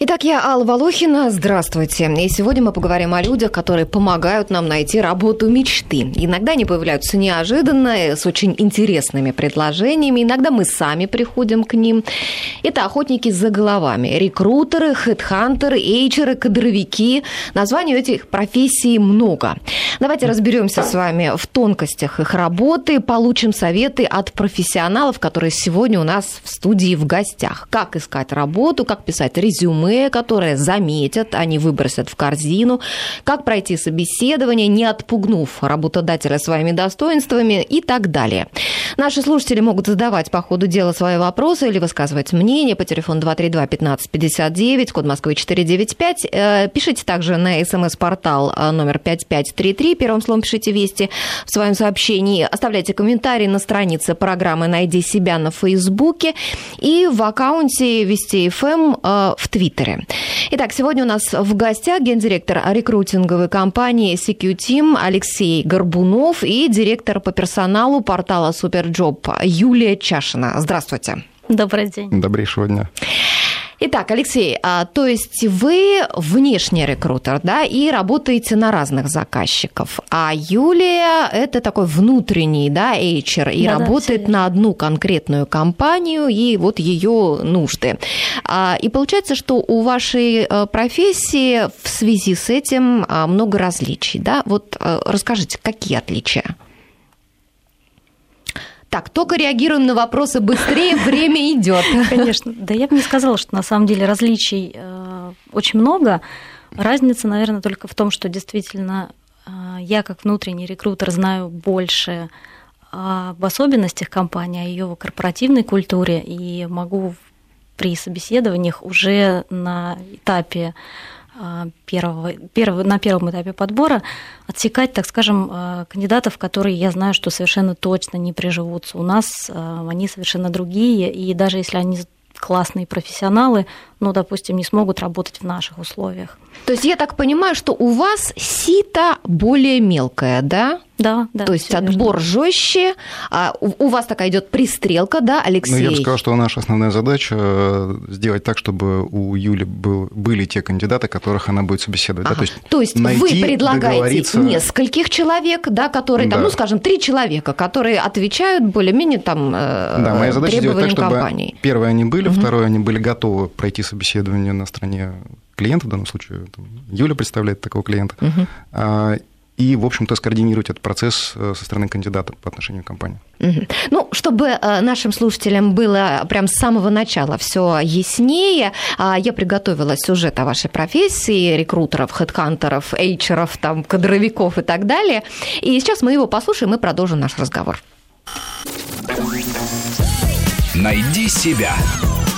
Итак, я Алла Волохина. Здравствуйте. И сегодня мы поговорим о людях, которые помогают нам найти работу мечты. Иногда они появляются неожиданно, с очень интересными предложениями. Иногда мы сами приходим к ним. Это охотники за головами. Рекрутеры, хедхантеры, эйчеры, кадровики. Названий этих профессий много. Давайте разберемся с вами в тонкостях их работы, получим советы от профессионалов, которые сегодня у нас в студии в гостях. Как искать работу, как писать резюме, резюме, которое заметят, они выбросят в корзину, как пройти собеседование, не отпугнув работодателя своими достоинствами и так далее. Наши слушатели могут задавать по ходу дела свои вопросы или высказывать мнение по телефону 232-1559, код Москвы 495. Э, пишите также на смс-портал э, номер 5533, первым словом пишите «Вести» в своем сообщении. Оставляйте комментарии на странице программы «Найди себя» на Фейсбуке и в аккаунте Вести ФМ эм, э, в Твиттере. Твиттере. Итак, сегодня у нас в гостях гендиректор рекрутинговой компании SQ Team Алексей Горбунов и директор по персоналу портала SuperJob Юлия Чашина. Здравствуйте. Добрый день. Добрейшего дня. Итак, Алексей, а, то есть вы внешний рекрутер, да, и работаете на разных заказчиков, а Юлия это такой внутренний, да, HR, и да, работает да, на одну конкретную компанию и вот ее нужды. А, и получается, что у вашей э, профессии в связи с этим а, много различий, да? Вот э, расскажите, какие отличия? Так, только реагируем на вопросы быстрее, время идет. Конечно. Да я бы не сказала, что на самом деле различий э, очень много. Разница, наверное, только в том, что действительно э, я как внутренний рекрутер знаю больше об особенностях компании, о ее корпоративной культуре и могу при собеседованиях уже на этапе первого, первого, на первом этапе подбора отсекать, так скажем, а, кандидатов, которые я знаю, что совершенно точно не приживутся у нас, а, они совершенно другие, и даже если они классные профессионалы, ну, допустим, не смогут работать в наших условиях. То есть я так понимаю, что у вас сито более мелкое, да? Да, да. То есть отбор жестче, а у, вас такая идет пристрелка, да, Алексей? Ну, я бы сказал, что наша основная задача э, сделать так, чтобы у Юли был, были те кандидаты, которых она будет собеседовать. Ага. Да? То есть, То есть найти, вы предлагаете нескольких человек, да, которые, да. там, ну, скажем, три человека, которые отвечают более-менее там э, да, моя задача сделать так, чтобы компании. Первые они были, угу. второе они были готовы пройти собеседование на стороне клиента, в данном случае там, Юля представляет такого клиента, угу. И, в общем-то, скоординировать этот процесс э, со стороны кандидата по отношению к компании. Угу. Ну, чтобы э, нашим слушателям было прям с самого начала все яснее, а, я приготовила сюжет о вашей профессии, рекрутеров, хедхантеров, эйчеров, там, кадровиков и так далее. И сейчас мы его послушаем и продолжим наш разговор. Найди себя.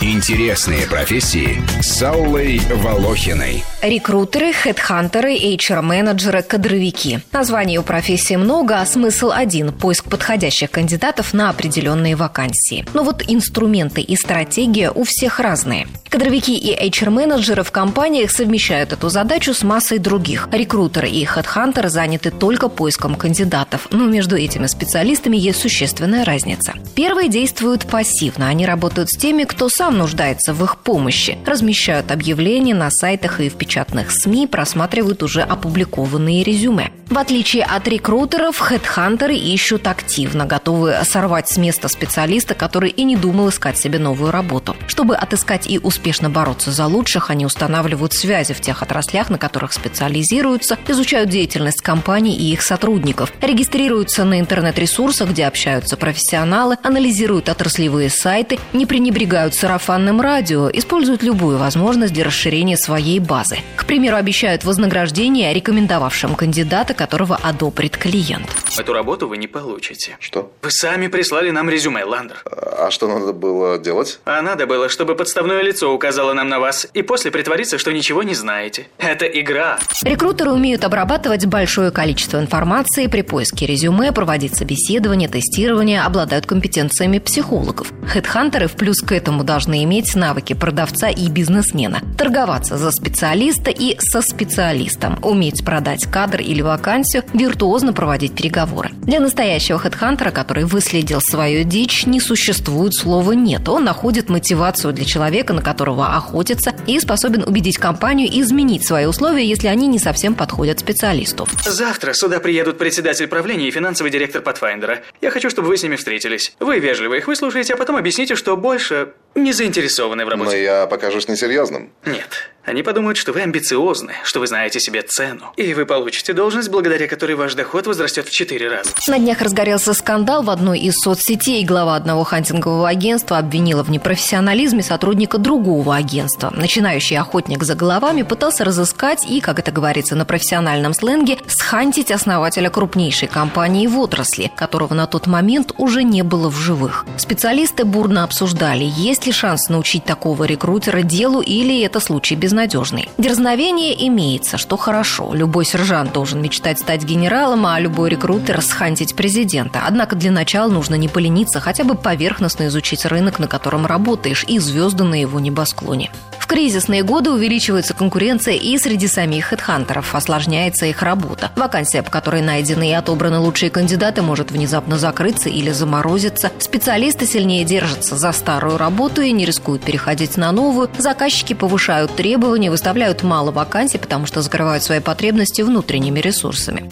Интересные профессии с Аллой Волохиной. Рекрутеры, хедхантеры, HR-менеджеры, кадровики. Названий у профессии много, а смысл один – поиск подходящих кандидатов на определенные вакансии. Но вот инструменты и стратегия у всех разные. Кадровики и HR-менеджеры в компаниях совмещают эту задачу с массой других. Рекрутеры и хедхантеры заняты только поиском кандидатов, но между этими специалистами есть существенная разница. Первые действуют пассивно, они работают с теми, кто сам нуждается в их помощи, размещают объявления на сайтах и в печатных СМИ просматривают уже опубликованные резюме. В отличие от рекрутеров, хедхантеры ищут активно, готовы сорвать с места специалиста, который и не думал искать себе новую работу. Чтобы отыскать и успешно бороться за лучших, они устанавливают связи в тех отраслях, на которых специализируются, изучают деятельность компаний и их сотрудников, регистрируются на интернет-ресурсах, где общаются профессионалы, анализируют отраслевые сайты, не пренебрегают сарафанным радио, используют любую возможность для расширения своей базы. К примеру, обещают вознаграждение рекомендовавшим кандидата, которого одобрит клиент. Эту работу вы не получите. Что? Вы сами прислали нам резюме, Ландер. А что надо было делать? А надо было, чтобы подставное лицо указало нам на вас, и после притвориться, что ничего не знаете. Это игра. Рекрутеры умеют обрабатывать большое количество информации при поиске резюме, проводить собеседование, тестирование, обладают компетенциями психологов. Хедхантеры в плюс к этому должны должны иметь навыки продавца и бизнесмена, торговаться за специалиста и со специалистом, уметь продать кадр или вакансию, виртуозно проводить переговоры. Для настоящего хедхантера, который выследил свою дичь, не существует слова «нет». Он находит мотивацию для человека, на которого охотится, и способен убедить компанию изменить свои условия, если они не совсем подходят специалисту. Завтра сюда приедут председатель правления и финансовый директор Pathfinder. Я хочу, чтобы вы с ними встретились. Вы вежливо их выслушаете, а потом объясните, что больше не заинтересованы в работе. Но я покажусь несерьезным. Нет. Они подумают, что вы амбициозны, что вы знаете себе цену. И вы получите должность, благодаря которой ваш доход возрастет в 4 раза. На днях разгорелся скандал в одной из соцсетей. Глава одного хантингового агентства обвинила в непрофессионализме сотрудника другого агентства. Начинающий охотник за головами пытался разыскать и, как это говорится на профессиональном сленге, схантить основателя крупнейшей компании в отрасли, которого на тот момент уже не было в живых. Специалисты бурно обсуждали, есть ли шанс научить такого рекрутера делу или это случай без безнадежный. Дерзновение имеется, что хорошо. Любой сержант должен мечтать стать генералом, а любой рекрутер – схантить президента. Однако для начала нужно не полениться, хотя бы поверхностно изучить рынок, на котором работаешь, и звезды на его небосклоне. В кризисные годы увеличивается конкуренция и среди самих хедхантеров, осложняется их работа. Вакансия, по которой найдены и отобраны лучшие кандидаты, может внезапно закрыться или заморозиться. Специалисты сильнее держатся за старую работу и не рискуют переходить на новую. Заказчики повышают требования, выставляют мало вакансий, потому что закрывают свои потребности внутренними ресурсами.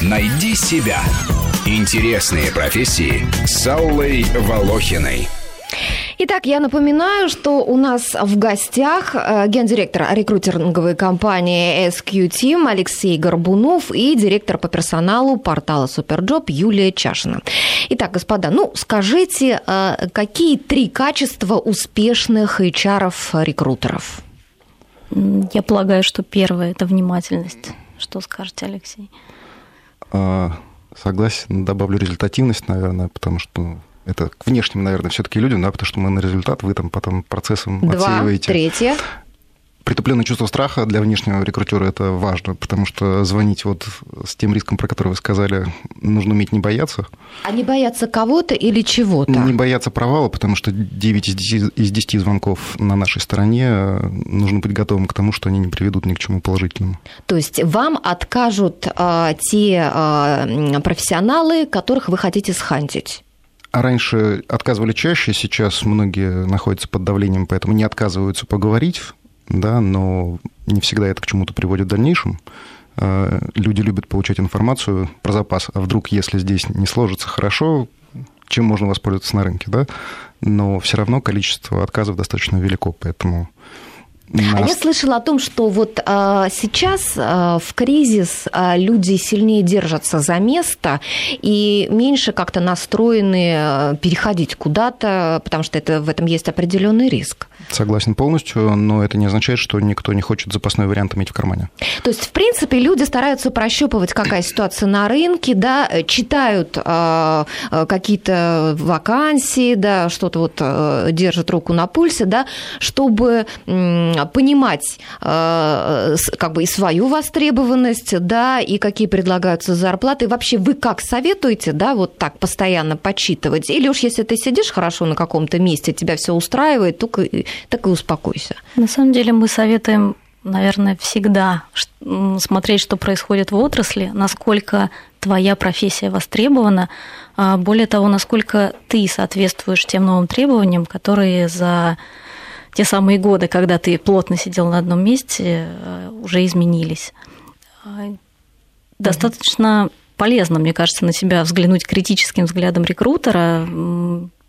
Найди себя. Интересные профессии с Аллой Волохиной. Итак, я напоминаю, что у нас в гостях э, гендиректор рекрутинговой компании SQ Team Алексей Горбунов и директор по персоналу портала SuperJob Юлия Чашина. Итак, господа, ну скажите, э, какие три качества успешных HR-рекрутеров? Я полагаю, что первое – это внимательность. Что скажете, Алексей? А, согласен, добавлю результативность, наверное, потому что это к внешним, наверное, все-таки людям, да, потому что мы на результат, вы там потом процессом Два, отсеиваете. Третье. Притупленное чувство страха для внешнего рекрутера это важно, потому что звонить вот с тем риском, про который вы сказали, нужно уметь не бояться. А не бояться кого-то или чего-то? Не бояться провала, потому что 9 из 10, из 10 звонков на нашей стороне э, нужно быть готовым к тому, что они не приведут ни к чему положительному. То есть вам откажут а, те а, профессионалы, которых вы хотите схантить? А раньше отказывали чаще, сейчас многие находятся под давлением, поэтому не отказываются поговорить, да, но не всегда это к чему-то приводит в дальнейшем. А, люди любят получать информацию про запас, а вдруг, если здесь не сложится хорошо, чем можно воспользоваться на рынке, да, но все равно количество отказов достаточно велико, поэтому а я слышала о том, что вот а, сейчас а, в кризис а, люди сильнее держатся за место и меньше как-то настроены а, переходить куда-то, потому что это, в этом есть определенный риск. Согласен полностью, но это не означает, что никто не хочет запасной вариант иметь в кармане. То есть, в принципе, люди стараются прощупывать, какая ситуация на рынке, да, читают а, а, какие-то вакансии, да, что-то вот а, держат руку на пульсе, да, чтобы понимать э, как бы и свою востребованность, да, и какие предлагаются зарплаты. Вообще вы как советуете, да, вот так постоянно подсчитывать? Или уж если ты сидишь хорошо на каком-то месте, тебя все устраивает, только, так и успокойся. На самом деле мы советуем наверное, всегда смотреть, что происходит в отрасли, насколько твоя профессия востребована, а более того, насколько ты соответствуешь тем новым требованиям, которые за те самые годы, когда ты плотно сидел на одном месте, э, уже изменились. Достаточно полезно, мне кажется, на себя взглянуть критическим взглядом рекрутера,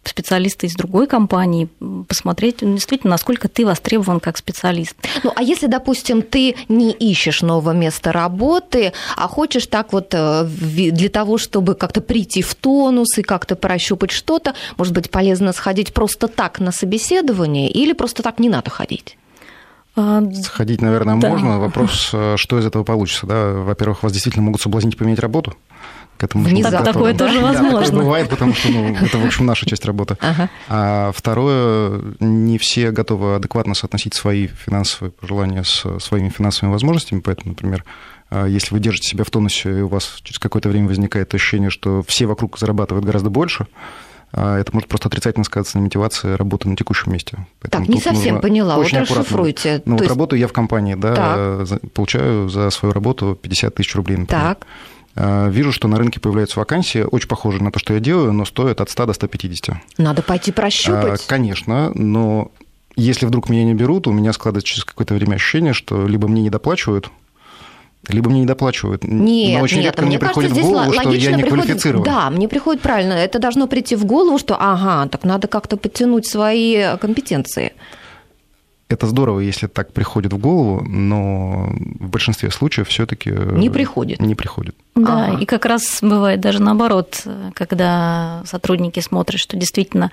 специалиста из другой компании, посмотреть ну, действительно, насколько ты востребован как специалист. Ну, а если, допустим, ты не ищешь нового места работы, а хочешь так вот э, для того, чтобы как-то прийти в тонус и как-то прощупать что-то, может быть, полезно сходить просто так на собеседование или просто так не надо ходить? А, Сходить, наверное, да. можно. Вопрос, э, что из этого получится. Да? Во-первых, вас действительно могут соблазнить поменять работу к этому Внезапно. Такое тоже да, возможно. Такое бывает, потому что ну, это, в общем, наша часть работы. Ага. А второе, не все готовы адекватно соотносить свои финансовые пожелания с своими финансовыми возможностями, поэтому, например, а, если вы держите себя в тонусе, и у вас через какое-то время возникает ощущение, что все вокруг зарабатывают гораздо больше, а это может просто отрицательно сказаться на мотивации работы на текущем месте. Поэтому так, не совсем поняла, вот расшифруйте. Ну, вот есть... работаю я в компании, да, так. получаю за свою работу 50 тысяч рублей, например. Так. А, вижу, что на рынке появляются вакансии, очень похожие на то, что я делаю, но стоят от 100 до 150. Надо пойти прощупать. Конечно, но если вдруг меня не берут, у меня складывается через какое-то время ощущение, что либо мне не доплачивают, либо мне не доплачивают. Нет, Но очень нет, редко мне, приходит в голову, что я не приходит, квалифицирован. Да, мне приходит правильно. Это должно прийти в голову, что ага, так надо как-то подтянуть свои компетенции. Это здорово, если так приходит в голову, но в большинстве случаев все-таки не приходит. Не приходит. Да, ага. и как раз бывает даже наоборот, когда сотрудники смотрят, что действительно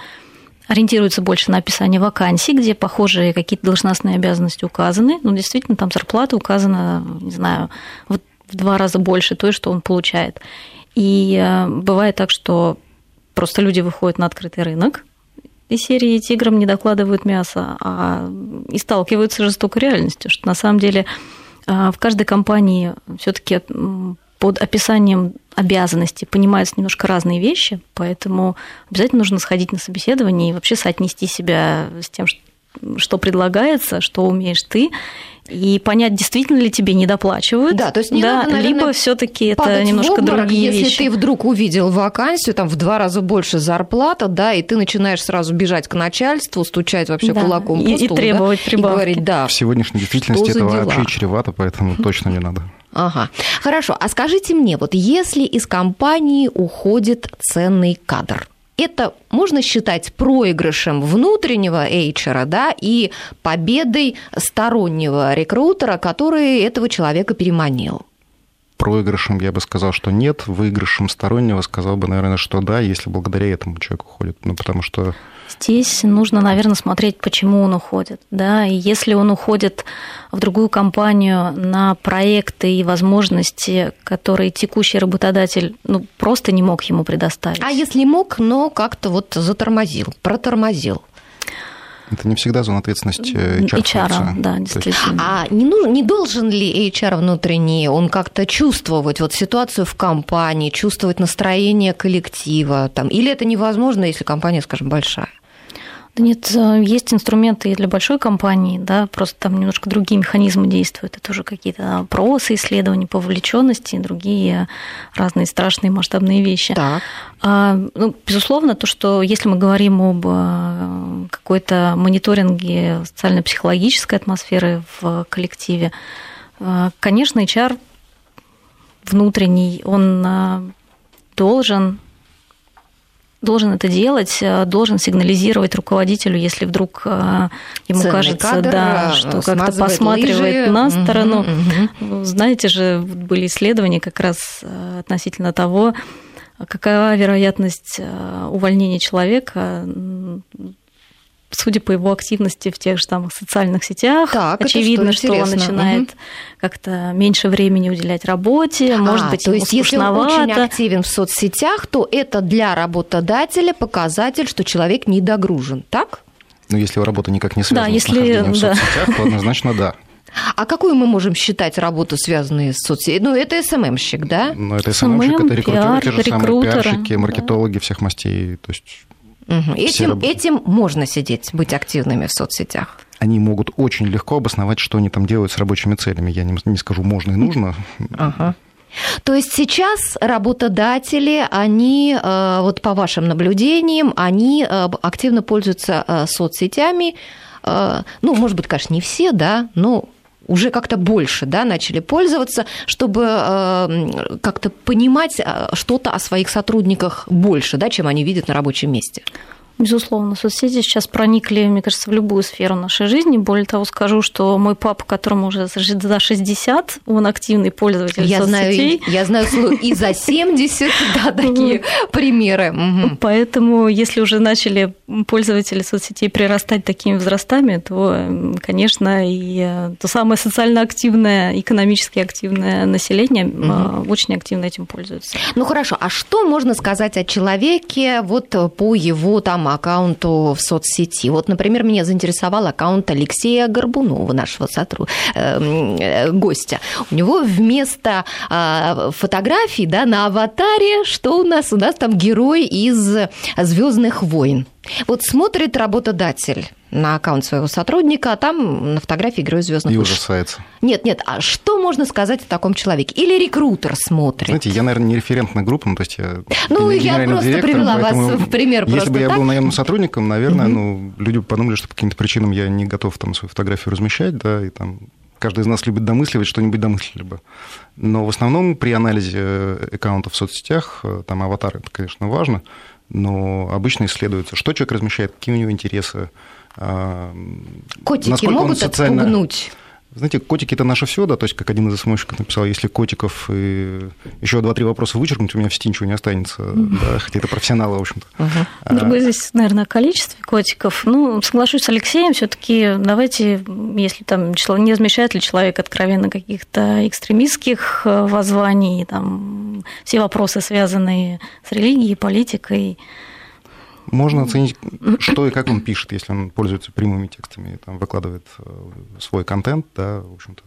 ориентируются больше на описание вакансий, где похожие какие-то должностные обязанности указаны. Ну, действительно, там зарплата указана, не знаю, в два раза больше той, что он получает. И э, бывает так, что просто люди выходят на открытый рынок, из серии «Тиграм не докладывают мясо», а и сталкиваются с жестокой реальностью, что на самом деле э, в каждой компании все таки под описанием обязанностей понимаются немножко разные вещи, поэтому обязательно нужно сходить на собеседование и вообще соотнести себя с тем, что предлагается, что умеешь ты, и понять, действительно ли тебе не доплачивают. Да, то есть не да, надо, наверное, либо все-таки это немножко обморок, другие если вещи. ты вдруг увидел вакансию, там в два раза больше зарплата, да, и ты начинаешь сразу бежать к начальству, стучать вообще да. кулаком и, по столу, и требовать да, прибавки. И говорить, да. В сегодняшней действительности это дела? вообще чревато, поэтому точно не надо. Ага. Хорошо. А скажите мне, вот если из компании уходит ценный кадр, это можно считать проигрышем внутреннего HR, да, и победой стороннего рекрутера, который этого человека переманил? Проигрышем я бы сказал, что нет. Выигрышем стороннего сказал бы, наверное, что да, если благодаря этому человек уходит. Ну, потому что Здесь нужно, наверное, смотреть, почему он уходит. Да? И если он уходит в другую компанию на проекты и возможности, которые текущий работодатель ну, просто не мог ему предоставить. А если мог, но как-то вот затормозил, протормозил? Это не всегда зона ответственности HR. HR, да, действительно. А не, нужен, не должен ли HR внутренний, он как-то чувствовать вот ситуацию в компании, чувствовать настроение коллектива? Там, или это невозможно, если компания, скажем, большая? Нет, э, есть инструменты и для большой компании, да, просто там немножко другие механизмы действуют. Это уже какие-то опросы, исследования по вовлеченности и другие разные страшные масштабные вещи. Так. А, ну, безусловно, то, что если мы говорим об э, какой-то мониторинге социально-психологической атмосферы в коллективе, э, конечно, HR внутренний, он должен должен это делать, э, должен сигнализировать руководителю, если вдруг э, ему Ценный кажется, кадр, да, э, что как-то посматривает лыжи. на сторону. Угу, угу. Знаете же, были исследования как раз относительно того, какова вероятность увольнения человека судя по его активности в тех же там социальных сетях, так, очевидно, что, что он начинает угу. как-то меньше времени уделять работе, а, может быть, то есть если он очень активен в соцсетях, то это для работодателя показатель, что человек недогружен, так? Ну, если его работа никак не связана да, если, с в да. соцсетях, то однозначно да. А какую мы можем считать работу, связанную с соцсетями? Ну, это СММщик, да? Ну, это СММщик, это рекрутеры, те же самые пиарщики, маркетологи да. всех мастей. То есть Угу. Этим, этим можно сидеть, быть активными в соцсетях. Они могут очень легко обосновать, что они там делают с рабочими целями. Я не, не скажу, можно и нужно. Ага. То есть сейчас работодатели, они, э, вот по вашим наблюдениям, они э, активно пользуются э, соцсетями. Ну, может быть, конечно, не все, да, но уже как-то больше да, начали пользоваться, чтобы э, как-то понимать э, что-то о своих сотрудниках больше, да, чем они видят на рабочем месте. Безусловно, соцсети сейчас проникли, мне кажется, в любую сферу нашей жизни. Более того, скажу, что мой папа, которому уже за 60, он активный пользователь я соцсетей. Знаю, я знаю и за 70, да, такие примеры. Поэтому, если уже начали пользователи соцсетей прирастать такими возрастами, то, конечно, и э, то самое социально активное, экономически активное население угу. очень активно этим пользуется. Ну хорошо, а что можно сказать о человеке вот по его там аккаунту в соцсети. Вот, например, меня заинтересовал аккаунт Алексея Горбунова, нашего сотру... э, гостя. У него вместо э, фотографий да, на аватаре, что у нас? У нас там герой из Звездных войн. Вот смотрит работодатель на аккаунт своего сотрудника, а там на фотографии герой звездных И ужасается. Нет, нет, а что можно сказать о таком человеке? Или рекрутер смотрит? Знаете, я, наверное, не референт на группу, ну, то есть я Ну, я просто привела вас в пример Если просто бы я так? был наемным сотрудником, наверное, угу. ну, люди подумали, что по каким-то причинам я не готов там свою фотографию размещать, да, и там каждый из нас любит домысливать, что-нибудь домыслили бы. Но в основном при анализе аккаунтов в соцсетях, э, там аватары, это, конечно, важно, но обычно исследуется, что человек размещает, какие у него интересы. А, Котики могут социально... отпугнуть? Знаете, котики это наше все, да, то есть, как один из СМОщиков написал, если котиков и еще два-три вопроса вычеркнуть, у меня в сети ничего не останется, да, хотя это профессионалы, в общем-то. А... Другой здесь, наверное, количество котиков. Ну, соглашусь с Алексеем, все-таки давайте, если там не размещает ли человек откровенно каких-то экстремистских э, воззваний, там, все вопросы, связанные с религией, политикой, можно оценить, что и как он пишет, если он пользуется прямыми текстами, там, выкладывает э, свой контент, да, в общем-то,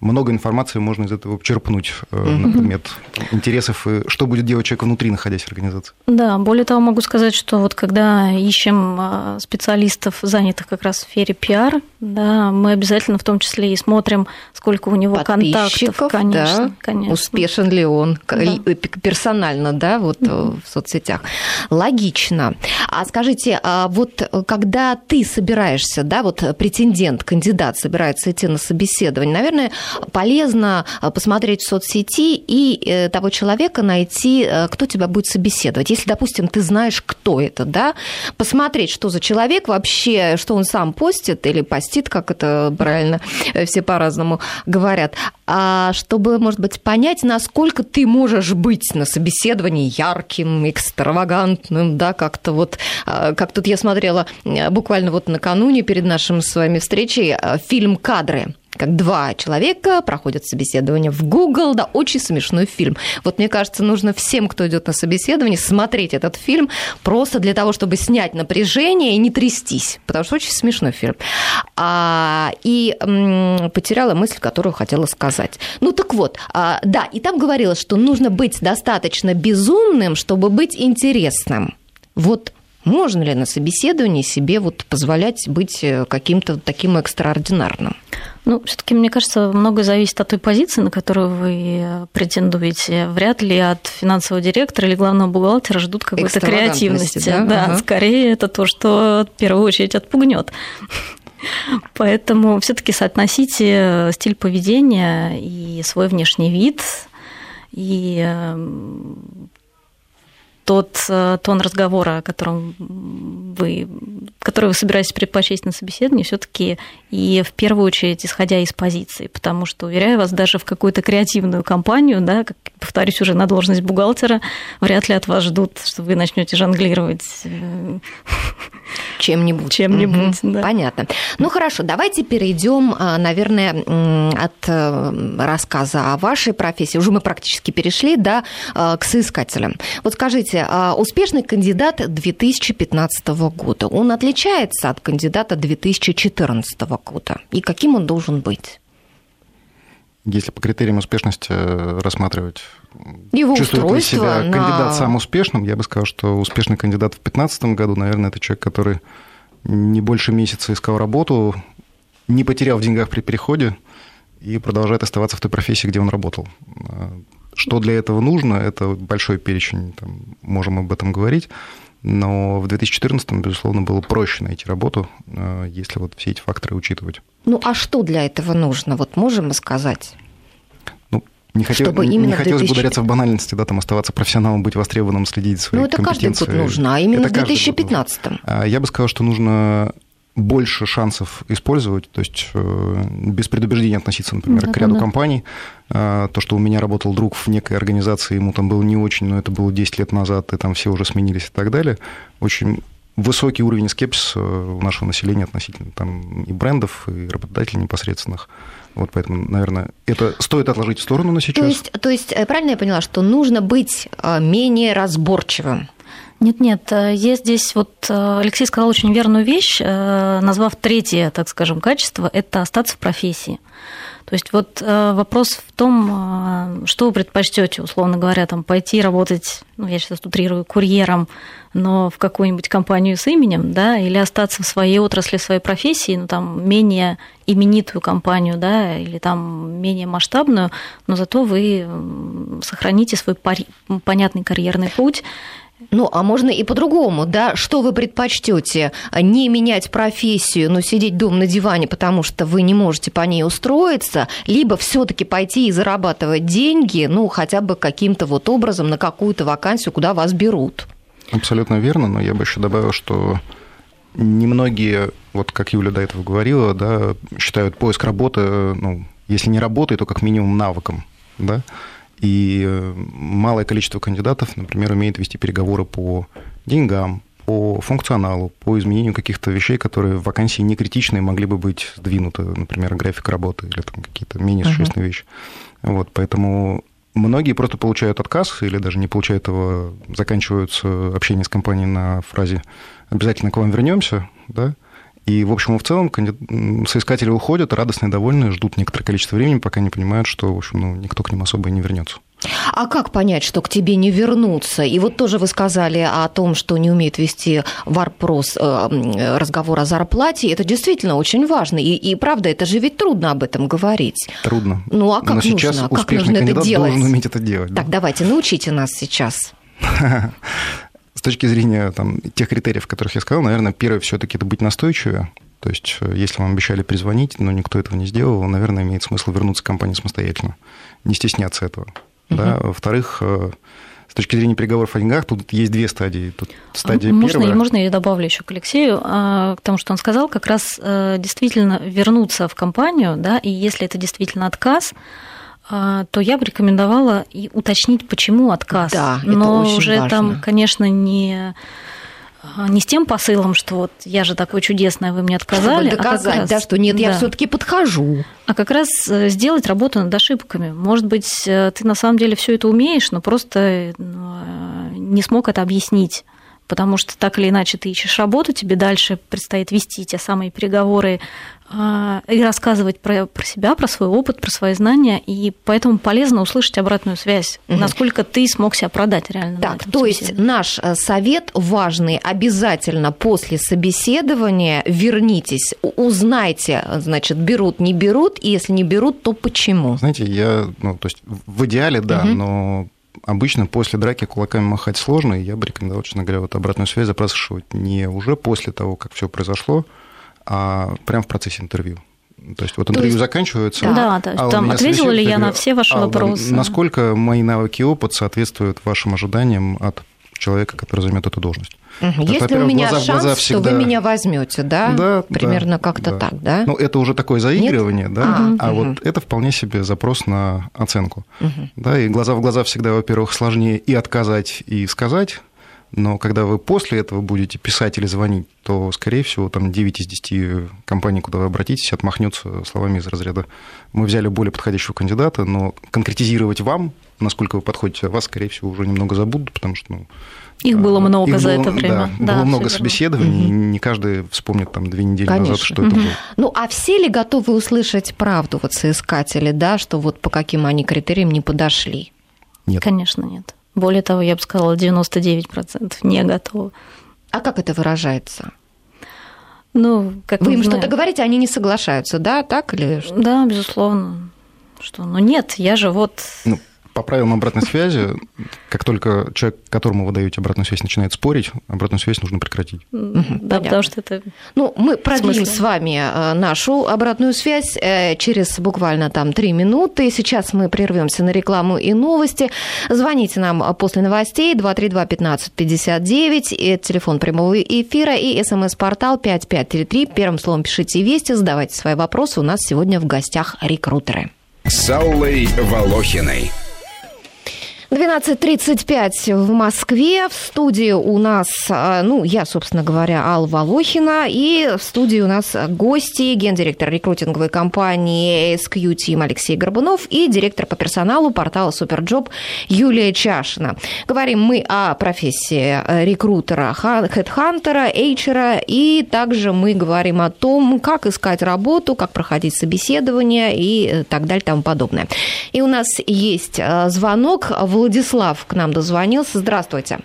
много информации можно из этого черпнуть э, на предмет интересов и что будет делать человек внутри, находясь в организации. Да, более того, могу сказать, что вот когда ищем а, специалистов, занятых как раз в сфере пиар, да, мы обязательно в том числе и смотрим, сколько у него контактов, конечно, да, конечно. Успешен ли он да. Э, персонально, да, вот mm-hmm. в соцсетях. Логично. А скажите, а вот когда ты собираешься, да, вот претендент, кандидат собирается идти на собеседование, наверное, полезно э, посмотреть в соцсети и э, того человека найти, э, кто тебя будет собеседовать. Если, допустим, ты знаешь, кто это, да, посмотреть, что за человек вообще, что он сам постит или постит, как это правильно все по-разному говорят, а чтобы, может быть, понять, насколько ты можешь быть на собеседовании ярким, экстравагантным, да, как-то вот, как тут я смотрела буквально вот накануне перед нашим с вами встречей фильм «Кадры», как два человека проходят собеседование в Google, да, очень смешной фильм. Вот мне кажется, нужно всем, кто идет на собеседование, смотреть этот фильм просто для того, чтобы снять напряжение и не трястись, потому что очень смешной фильм. А, и м, потеряла мысль, которую хотела сказать. Ну так вот, а, да, и там говорилось, что нужно быть достаточно безумным, чтобы быть интересным. Вот можно ли на собеседовании себе вот позволять быть э, каким-то таким экстраординарным? Ну, все-таки, мне кажется, многое зависит от той позиции, на которую вы претендуете. Вряд ли от финансового директора или главного бухгалтера ждут какой-то креативности. Да, да ага. скорее это то, что в первую очередь отпугнет. Поэтому все-таки соотносите стиль поведения и свой внешний вид, и эм, тот э, тон разговора, о котором вы, который вы собираетесь предпочесть на собеседовании, все-таки и в первую очередь исходя из позиции, потому что, уверяю вас, даже в какую-то креативную компанию, да, как, повторюсь, уже на должность бухгалтера, вряд ли от вас ждут, что вы начнете жонглировать э, чем-нибудь. Чем-нибудь, угу, да. Понятно. Ну хорошо, давайте перейдем, а, наверное, от э, рассказа о вашей профессии. Уже мы практически перешли, да, а, к соискателям. Вот скажите, а, успешный кандидат 2015 года, он отличается от кандидата 2014 года? И каким он должен быть? Если по критериям успешности э, рассматривать, его чувствует ли себя на... кандидат сам успешным, я бы сказал, что успешный кандидат в 2015 году, наверное, это человек, который не больше месяца искал работу, не потерял в деньгах при переходе и продолжает оставаться в той профессии, где он работал. Что для этого нужно, это большой перечень, там, можем об этом говорить. Но в 2014, безусловно, было проще найти работу, э, если вот все эти факторы учитывать. Ну а что для этого нужно? Вот можем мы сказать? Ну, не, хотел, Чтобы не хотелось 2000... бы ударяться в банальности, да, там оставаться профессионалом, быть востребованным, следить за своей Ну, это каждый год нужно, а именно это в 2015 а Я бы сказал, что нужно больше шансов использовать, то есть э, без предубеждения относиться, например, да, к ряду да. компаний. А, то, что у меня работал друг в некой организации, ему там было не очень, но это было 10 лет назад, и там все уже сменились и так далее. Очень высокий уровень скепсиса у нашего населения относительно там и брендов, и работодателей непосредственных. Вот поэтому, наверное, это стоит отложить в сторону на сейчас. То есть, то есть э, правильно я поняла, что нужно быть э, менее разборчивым? Нет-нет, есть здесь вот Алексей сказал очень верную вещь, назвав третье, так скажем, качество, это остаться в профессии. То есть вот э, вопрос в том, э, что вы предпочтете, условно говоря, там, пойти работать, ну, я сейчас утрирую, курьером, но в какую-нибудь компанию с именем, да, или остаться в своей отрасли, в своей профессии, ну, там, менее именитую компанию, да, или там менее масштабную, но зато вы сохраните свой понятный карьерный путь ну, а можно и по-другому, да? Что вы предпочтете? Не менять профессию, но сидеть дома на диване, потому что вы не можете по ней устроиться, либо все-таки пойти и зарабатывать деньги, ну, хотя бы каким-то вот образом на какую-то вакансию, куда вас берут. Абсолютно верно, но я бы еще добавил, что немногие, вот как Юля до этого говорила, да, считают поиск работы, ну, если не работой, то как минимум навыком, да, и э, малое количество кандидатов, например, умеет вести переговоры по деньгам, по функционалу, по изменению каких-то вещей, которые в вакансии не критичные, могли бы быть сдвинуты, например, график работы или там какие-то менее существенные uh-huh. вещи. Вот, поэтому многие просто получают отказ или даже не получают его, заканчиваются общение с компанией на фразе «обязательно к вам вернемся», да, и, в общем в целом, соискатели уходят, радостные, довольные, ждут некоторое количество времени, пока не понимают, что, в общем, ну, никто к ним особо и не вернется. А как понять, что к тебе не вернутся? И вот тоже вы сказали о том, что не умеет вести варпрос э, разговор о зарплате. Это действительно очень важно. И, и правда, это же ведь трудно об этом говорить. Трудно. Ну а как Но сейчас нужно? Как нужно это делать? должен уметь это делать. Так, да. давайте, научите нас сейчас. С точки зрения там, тех критериев, которых я сказал, наверное, первое все-таки это быть настойчивее. То есть, э, если вам обещали перезвонить, но никто этого не сделал, наверное, имеет смысл вернуться к компании самостоятельно. Не стесняться этого. Uh-huh. Да? Во-вторых, э, с точки зрения переговоров о деньгах, тут есть две стадии. Тут стадия можно, первая. Можно я добавлю еще к Алексею, а, к тому, что он сказал, как раз э, действительно вернуться в компанию, да, и если это действительно отказ, то я бы рекомендовала уточнить, почему отказ. Да, это Но очень уже важно. там, конечно, не а, не с тем посылом, что вот я же такой чудесный, вы мне отказали. Чтобы доказать, а раз, да, что нет, да. я все-таки подхожу. А как раз э, сделать работу над ошибками. Может быть, э, ты на самом деле все это умеешь, но просто э, не смог это объяснить потому что так или иначе ты ищешь работу, тебе дальше предстоит вести те самые переговоры а, и рассказывать про, про себя, про свой опыт, про свои знания, и поэтому полезно услышать обратную связь, угу. насколько ты смог себя продать реально. Так, то есть наш э, совет важный, обязательно после собеседования вернитесь, узнайте, значит, берут, не берут, и если не берут, то почему? Знаете, я, ну, то есть в идеале, да, угу. но обычно после драки кулаками махать сложно, и я бы рекомендовал, честно говоря, вот обратную связь запрашивать не уже после того, как все произошло, а прямо в процессе интервью. То есть вот интервью есть, заканчивается. Да, да а там ответила ли я на все ваши а, вопросы. Насколько мои навыки и опыт соответствуют вашим ожиданиям от человека, который займет эту должность. Угу. Если у меня глаза шанс, глаза всегда... то вы меня возьмете, да? Да. Примерно да, как-то да. так, да? Ну, это уже такое заигрывание, Нет? да? А, а угу. вот это вполне себе запрос на оценку. Угу. Да, и глаза в глаза всегда, во-первых, сложнее и отказать, и сказать, но когда вы после этого будете писать или звонить, то, скорее всего, там 9 из 10 компаний, куда вы обратитесь, отмахнется словами из разряда «Мы взяли более подходящего кандидата, но конкретизировать вам, насколько вы подходите, вас, скорее всего, уже немного забудут, потому что ну, их было а, много Их за было, это время. Да, да было много собеседований, угу. не каждый вспомнит там две недели Конечно. назад, что угу. это было. Ну, а все ли готовы услышать правду, вот соискатели, да, что вот по каким они критериям не подошли? Нет. Конечно, нет. Более того, я бы сказала, 99% не готовы. А как это выражается? Ну, как Вы им что-то говорите, они не соглашаются, да, так или что? Да, безусловно. Что, ну нет, я же вот... Ну, по правилам обратной связи, как только человек, которому вы даете обратную связь, начинает спорить, обратную связь нужно прекратить. Да, потому что это... Ну, мы продлим с вами э, нашу обратную связь э, через буквально там три минуты. Сейчас мы прервемся на рекламу и новости. Звоните нам после новостей 232-1559, это телефон прямого эфира и смс-портал 5533. Первым словом пишите «Вести», задавайте свои вопросы. У нас сегодня в гостях рекрутеры. С Аллой Волохиной. 12.35 в Москве. В студии у нас, а, ну, я, собственно говоря, Алла Волохина. И в студии у нас гости, гендиректор рекрутинговой компании SQ Team Алексей Горбунов и директор по персоналу портала SuperJob Юлия Чашина. Говорим мы о профессии рекрутера, хедхантера, HR а. И также мы говорим о том, как искать работу, как проходить собеседование и так далее и тому подобное. И у нас есть а, звонок. Владислав к нам дозвонился. Здравствуйте.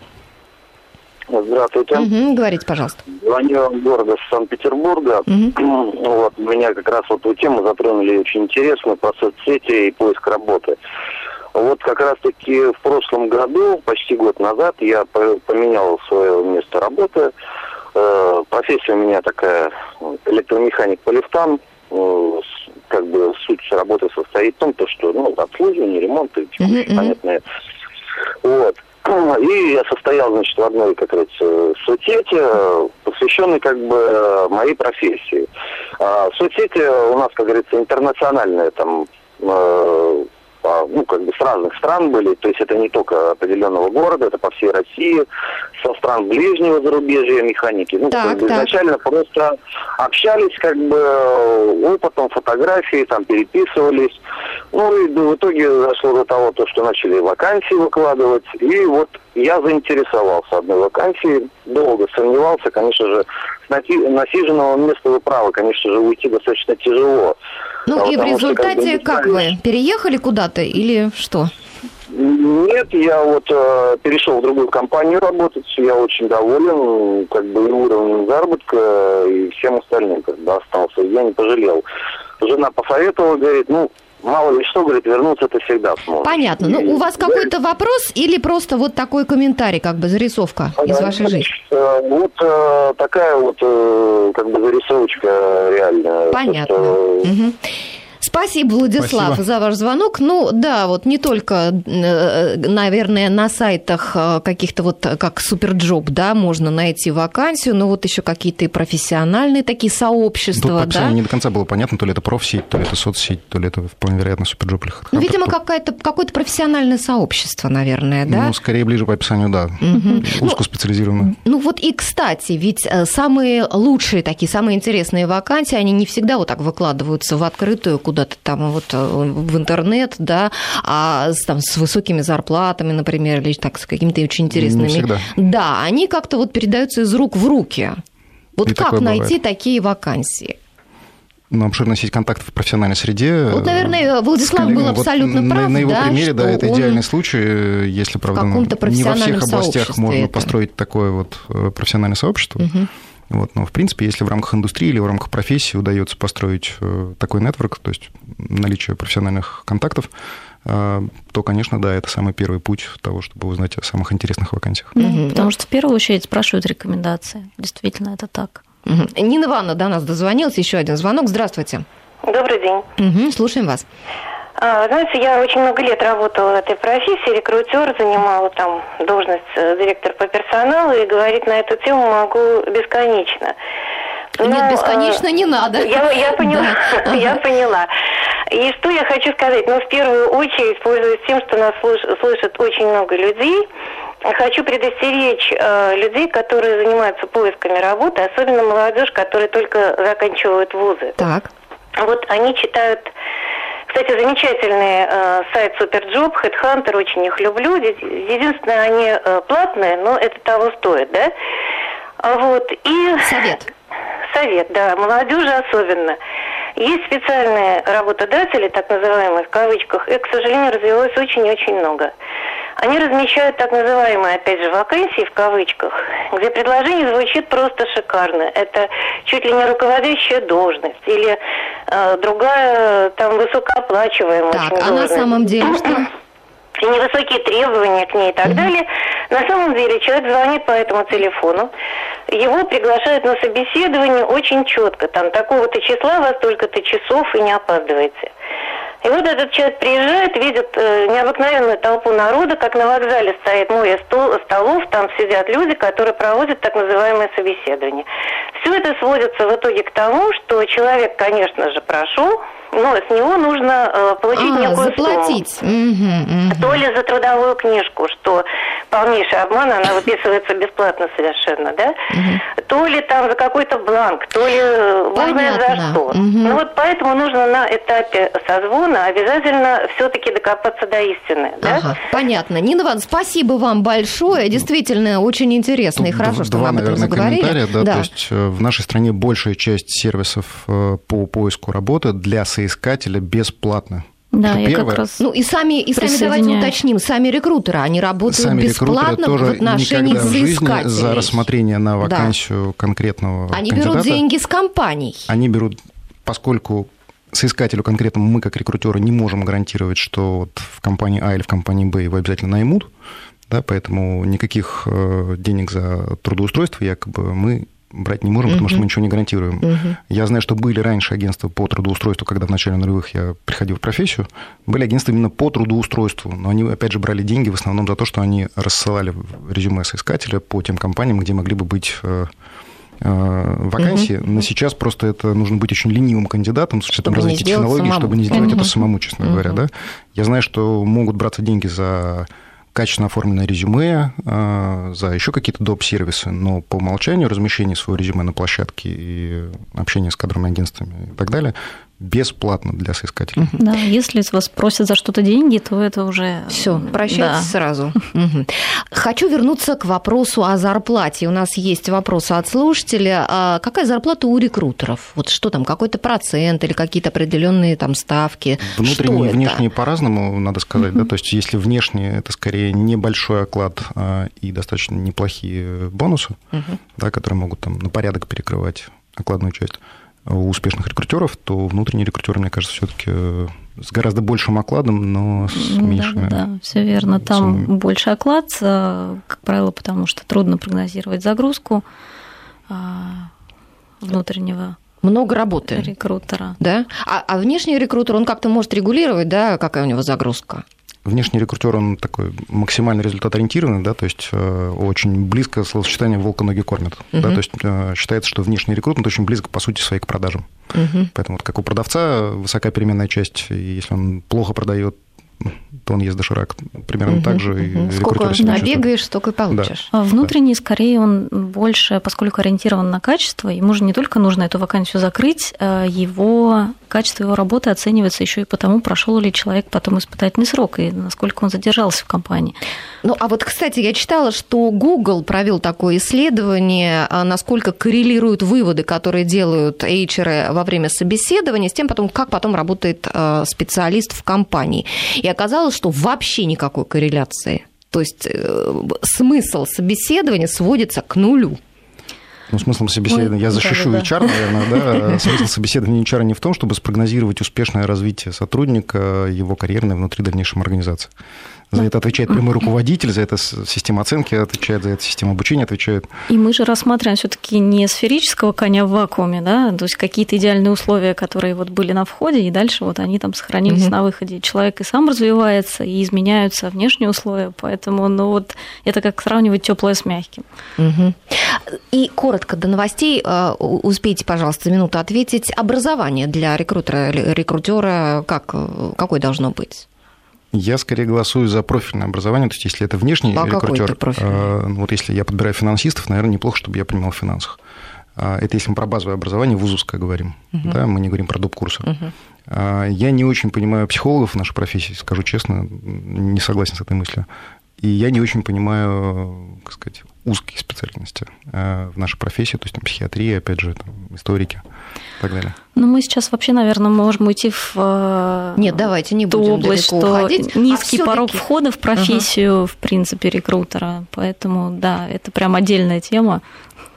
Здравствуйте. Угу, говорите, пожалуйста. Звоню в города Санкт-Петербурга. Угу. Вот, меня как раз вот эту тему затронули очень интересно по соцсети и поиск работы. Вот как раз-таки в прошлом году, почти год назад, я поменял свое место работы. Э, профессия у меня такая электромеханик по лифтам. Э, как бы суть работы состоит в том, то, что ну, обслуживание, ремонт и mm-hmm. понятное. Вот. И я состоял, значит, в одной, как говорится, соцсети, посвященной как бы моей профессии. А, соцсети у нас, как говорится, интернациональная, там э, ну, как бы с разных стран были, то есть это не только определенного города, это по всей России, со стран ближнего зарубежья механики. Ну, так, как бы так. изначально просто общались, как бы опытом, фотографии, там переписывались. Ну и в итоге зашло до того, то, что начали вакансии выкладывать. И вот я заинтересовался одной вакансией, долго сомневался, конечно же, с насиженного места вы правы, конечно же, уйти достаточно тяжело. Ну а и в результате как, как вы? Переехали куда-то или что? Нет, я вот э, перешел в другую компанию работать, я очень доволен, как бы и уровнем заработка, и всем остальным как бы остался. Я не пожалел. Жена посоветовала, говорит, ну, мало ли что, говорит, вернуться ты всегда сможешь. Понятно. Ну, у вас какой-то вопрос или просто вот такой комментарий, как бы зарисовка из вашей жизни? Э, вот э, такая вот э, как бы зарисовочка реальная. Понятно. Угу. Спасибо, Владислав, Спасибо. за ваш звонок. Ну да, вот не только, э, наверное, на сайтах э, каких-то вот как SuperJob, да, можно найти вакансию, но вот еще какие-то и профессиональные такие сообщества, Тут, да? не до конца было понятно, то ли это профсеть, то ли это соцсеть, то ли это вполне вероятно Superjob или Ну, видимо, какое-то, какое-то профессиональное сообщество, наверное, да? Ну, скорее ближе по описанию, да. Угу. Узкоспециализированное. Ну, ну вот и, кстати, ведь э, самые лучшие такие, самые интересные вакансии, они не всегда вот так выкладываются в открытую, куда куда-то там вот э, в интернет, да, а там с высокими зарплатами, например, или так с какими-то очень интересными. Не всегда. Да, они как-то вот передаются из рук в руки. Вот И как найти бывает. такие вакансии? ну, обширная сеть контактов в профессиональной среде. Вот, наверное, Владислав был абсолютно вот прав. На, на его да, примере, да, это идеальный случай, если, правда, ну, не во всех областях можно это. построить такое вот э, профессиональное сообщество. Угу. Вот, но, в принципе, если в рамках индустрии или в рамках профессии удается построить э, такой нетворк, то есть наличие профессиональных контактов, э, то, конечно, да, это самый первый путь того, чтобы узнать о самых интересных вакансиях. Угу, потому что в первую очередь спрашивают рекомендации. Действительно, это так. Угу. Нина Ивановна до нас дозвонилась. Еще один звонок. Здравствуйте. Добрый день. Угу, слушаем вас. А, знаете, я очень много лет работала в этой профессии, рекрутер, занимала там должность э, директор по персоналу, и говорить на эту тему могу бесконечно. Но, Нет, бесконечно э, не надо. Я, я поняла, да. я поняла. И что я хочу сказать? Ну, в первую очередь, пользуясь тем, что нас слышит очень много людей, хочу предостеречь э, людей, которые занимаются поисками работы, особенно молодежь, которые только заканчивают вузы. Так. Вот они читают кстати, замечательный э, сайт Superjob, Headhunter, очень их люблю. Единственное, они э, платные, но это того стоит, да? А вот. И... Совет. Совет, да, молодежи особенно. Есть специальные работодатели, так называемые в кавычках, и, к сожалению, развелось очень-очень много. Они размещают так называемые, опять же, вакансии в кавычках, где предложение звучит просто шикарно. Это чуть ли не руководящая должность или э, другая там высокооплачиваемая так, а должность. на самом деле что? и невысокие требования к ней и так mm-hmm. далее. На самом деле человек звонит по этому телефону, его приглашают на собеседование очень четко, там такого-то числа, вас столько-то часов и не опаздывайте. И вот этот человек приезжает, видит э, необыкновенную толпу народа, как на вокзале стоит море стол, столов, там сидят люди, которые проводят так называемое собеседование. Все это сводится в итоге к тому, что человек, конечно же, прошел, но с него нужно э, получить а, некую заплатить. сумму. Угу, угу. То ли за трудовую книжку, что полнейший обман, она выписывается бесплатно совершенно, да? Угу. То ли там за какой-то бланк, то ли бог знает за что. Угу. Ну вот поэтому нужно на этапе созвона обязательно все-таки докопаться до истины, да? Ага, понятно. Нина Ивановна, спасибо вам большое. Действительно, очень интересно Тут и хорошо, что вы об этом заговорили. Да, да. То есть э, в нашей стране большая часть сервисов э, по поиску работы для соискателя бесплатна. Да, Это я первое. как раз Ну и сами, и сами давайте уточним, сами рекрутеры, они работают сами бесплатно тоже в отношении соискателей. за рассмотрение на вакансию да. конкретного Они кандидата, берут деньги с компаний. Они берут, поскольку соискателю конкретному мы, как рекрутеры, не можем гарантировать, что вот в компании А или в компании Б его обязательно наймут, да, поэтому никаких э, денег за трудоустройство якобы мы брать не можем, потому что мы ничего не гарантируем. Я знаю, что были раньше агентства по трудоустройству, когда в начале нулевых я приходил в профессию, были агентства именно по трудоустройству, но они, опять же, брали деньги в основном за то, что они рассылали резюме соискателя по тем компаниям, где могли бы быть э, э, вакансии, uh-huh. но сейчас просто это нужно быть очень ленивым кандидатом с учетом развития технологий, самому. чтобы не сделать uh-huh. это самому, честно uh-huh. говоря. Да? Я знаю, что могут браться деньги за качественно оформленное резюме, а, за еще какие-то доп-сервисы, но по умолчанию размещение своего резюме на площадке и общение с кадровыми агентствами и так далее бесплатно для соискателей. Да, если вас просят за что-то деньги, то это уже... Все, прощайте да. сразу. Хочу вернуться к вопросу о зарплате. У нас есть вопрос от слушателя. А какая зарплата у рекрутеров? Вот что там, какой-то процент или какие-то определенные там ставки? Внутренние и внешние по-разному, надо сказать. Да? То есть если внешние, это скорее небольшой оклад а, и достаточно неплохие бонусы, да, которые могут там на порядок перекрывать окладную часть у успешных рекрутеров, то внутренние рекрутеры, мне кажется, все-таки э, с гораздо большим окладом, но с ну меньшими. Да, да, все верно. Там суммами. больше оклад, э, как правило, потому что трудно прогнозировать загрузку а, внутреннего много работы. Рекрутера. Да? А, а внешний рекрутер, он как-то может регулировать, да, какая у него загрузка? Внешний рекрутер, он такой максимально результат-ориентированный, да, то есть э, очень близко словосочетание «волка ноги кормят». Uh-huh. Да, то есть э, считается, что внешний рекрутинг очень близко, по сути, своей к продажам. Uh-huh. Поэтому вот как у продавца высокая переменная часть, и если он плохо продает, то он ест доширак. Примерно угу, так же угу. Сколько набегаешь, столько и получишь. Да. А внутренний, да. скорее, он больше, поскольку ориентирован на качество, ему же не только нужно эту вакансию закрыть, а его качество его работы оценивается еще и потому, прошел ли человек потом испытательный срок и насколько он задержался в компании. Ну, а вот, кстати, я читала, что Google провел такое исследование, а насколько коррелируют выводы, которые делают HR во время собеседования, с тем, потом, как потом работает специалист в компании. И оказалось, что вообще никакой корреляции. То есть э, смысл собеседования сводится к нулю. Ну, смысл собеседования, я защищу да, HR, наверное, да. Смысл собеседования HR не в том, чтобы спрогнозировать успешное развитие сотрудника, его карьерной внутри дальнейшей организации. За это отвечает прямой руководитель, за это система оценки отвечает, за это система обучения отвечает. И мы же рассматриваем все таки не сферического коня в вакууме, да, то есть какие-то идеальные условия, которые вот были на входе, и дальше вот они там сохранились угу. на выходе. Человек и сам развивается, и изменяются внешние условия, поэтому, ну вот, это как сравнивать теплое с мягким. Угу. И коротко до новостей, э, успейте, пожалуйста, минуту ответить. Образование для рекрутера, рекрутера как, э, какое должно быть? Я скорее голосую за профильное образование. То есть, если это внешний а рекрутер, э, вот если я подбираю финансистов, наверное, неплохо, чтобы я понимал в финансах. А, это если мы про базовое образование вузовское говорим, угу. да, мы не говорим про доп-курсы. Угу. Я не очень понимаю психологов в нашей профессии, скажу честно, не согласен с этой мыслью. И я не очень понимаю, как сказать, узкие специальности в нашей профессии, то есть там, психиатрия, опять же, там, историки и так далее. Ну, мы сейчас вообще, наверное, можем уйти в э, Нет, давайте не будем область, что уходить. низкий а порог входа в профессию, uh в принципе, рекрутера. Поэтому, да, это прям отдельная тема.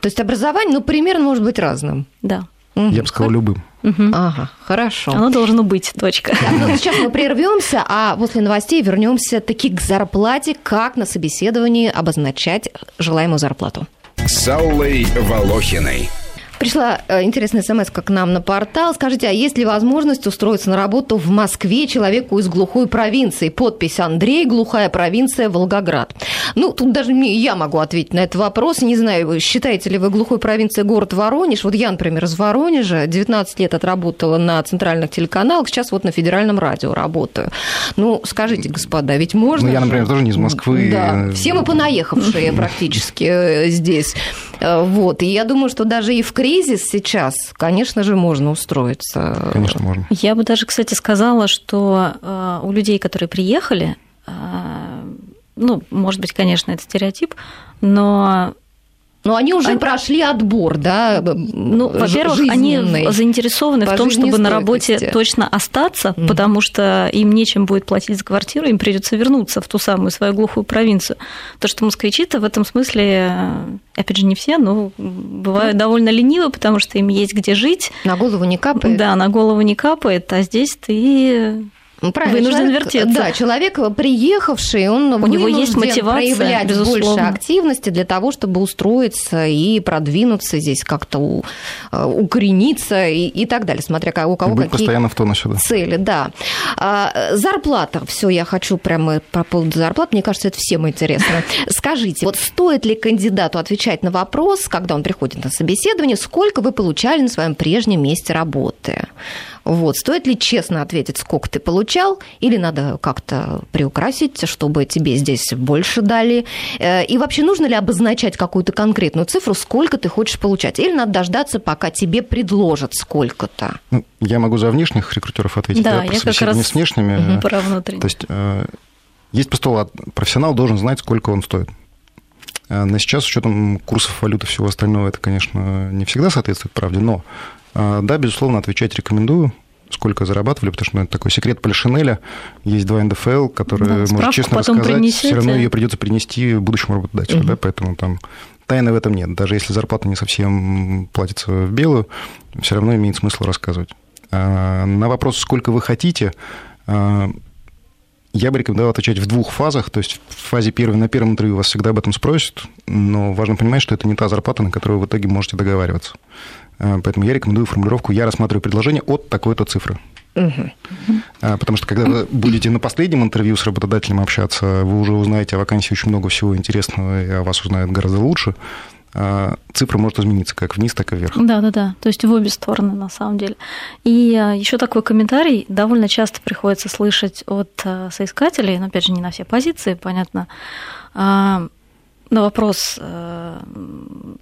То есть образование, ну, примерно может быть разным. Да. Я бы сказал, любым. Угу. Ага, хорошо. Оно должно быть, точка. Так, ну, сейчас мы прервемся, а после новостей вернемся таки к зарплате, как на собеседовании обозначать желаемую зарплату. С Аллой Волохиной. Пришла э, интересная смс к нам на портал. Скажите, а есть ли возможность устроиться на работу в Москве человеку из глухой провинции? Подпись Андрей, глухая провинция, Волгоград. Ну, тут даже я могу ответить на этот вопрос. Не знаю, считаете ли вы глухой провинцией город Воронеж? Вот я, например, из Воронежа, 19 лет отработала на центральных телеканалах, сейчас вот на федеральном радио работаю. Ну, скажите, господа, ведь можно... Ну, я, например, тоже не из Москвы. Да, все мы понаехавшие практически э, здесь. Э, вот, и я думаю, что даже и в кризис сейчас, конечно же, можно устроиться. Конечно, можно. Я бы даже, кстати, сказала, что э, у людей, которые приехали, э, ну, может быть, конечно, это стереотип, но но они уже они... прошли отбор, да? Ну, во-первых, они заинтересованы в том, чтобы на работе точно остаться, mm-hmm. потому что им нечем будет платить за квартиру, им придется вернуться в ту самую свою глухую провинцию. То, что москвичи-то в этом смысле, опять же, не все, но бывают mm-hmm. довольно ленивы, потому что им есть где жить. На голову не капает. Да, на голову не капает, а здесь ты правильно, вынужден человек, вертеться. Да, человек, приехавший, он у него есть мотивация проявлять безусловно. больше активности для того, чтобы устроиться и продвинуться здесь, как-то э, укорениться и, и так далее, смотря у кого Быть какие постоянно в тонусе, да. цели. Да. А, зарплата, все, я хочу прямо по поводу зарплат, мне кажется, это всем интересно. Скажите, вот стоит ли кандидату отвечать на вопрос, когда он приходит на собеседование, сколько вы получали на своем прежнем месте работы? Вот. Стоит ли честно ответить, сколько ты получал, или надо как-то приукрасить, чтобы тебе здесь больше дали? Э, и вообще нужно ли обозначать какую-то конкретную цифру, сколько ты хочешь получать? Или надо дождаться, пока тебе предложат сколько-то? Ну, я могу за внешних рекрутеров ответить, да, да я как раз с внешними. Угу, про внутренних. То есть э, есть постулат, профессионал должен знать, сколько он стоит. Э, на сейчас, с учетом курсов валюты и всего остального, это, конечно, не всегда соответствует правде, но да, безусловно, отвечать рекомендую сколько зарабатывали, потому что ну, это такой секрет Полишинеля. Есть два НДФЛ, которые да, может честно рассказать, принесете. все равно ее придется принести будущему работодателю, угу. да, поэтому там тайны в этом нет. Даже если зарплата не совсем платится в белую, все равно имеет смысл рассказывать. А, на вопрос, сколько вы хотите, а, я бы рекомендовал отвечать в двух фазах. То есть в фазе первой, на первом интервью вас всегда об этом спросят, но важно понимать, что это не та зарплата, на которую вы в итоге можете договариваться. Э, поэтому я рекомендую формулировку «я рассматриваю предложение от такой-то цифры». Угу. Потому что когда вы будете на последнем интервью с работодателем общаться, вы уже узнаете о вакансии очень много всего интересного, и о вас узнают гораздо лучше. А цифра может измениться как вниз, так и вверх. Да, да, да. То есть в обе стороны, на самом деле. И а, еще такой комментарий довольно часто приходится слышать от а, соискателей, но опять же не на все позиции, понятно на вопрос, э,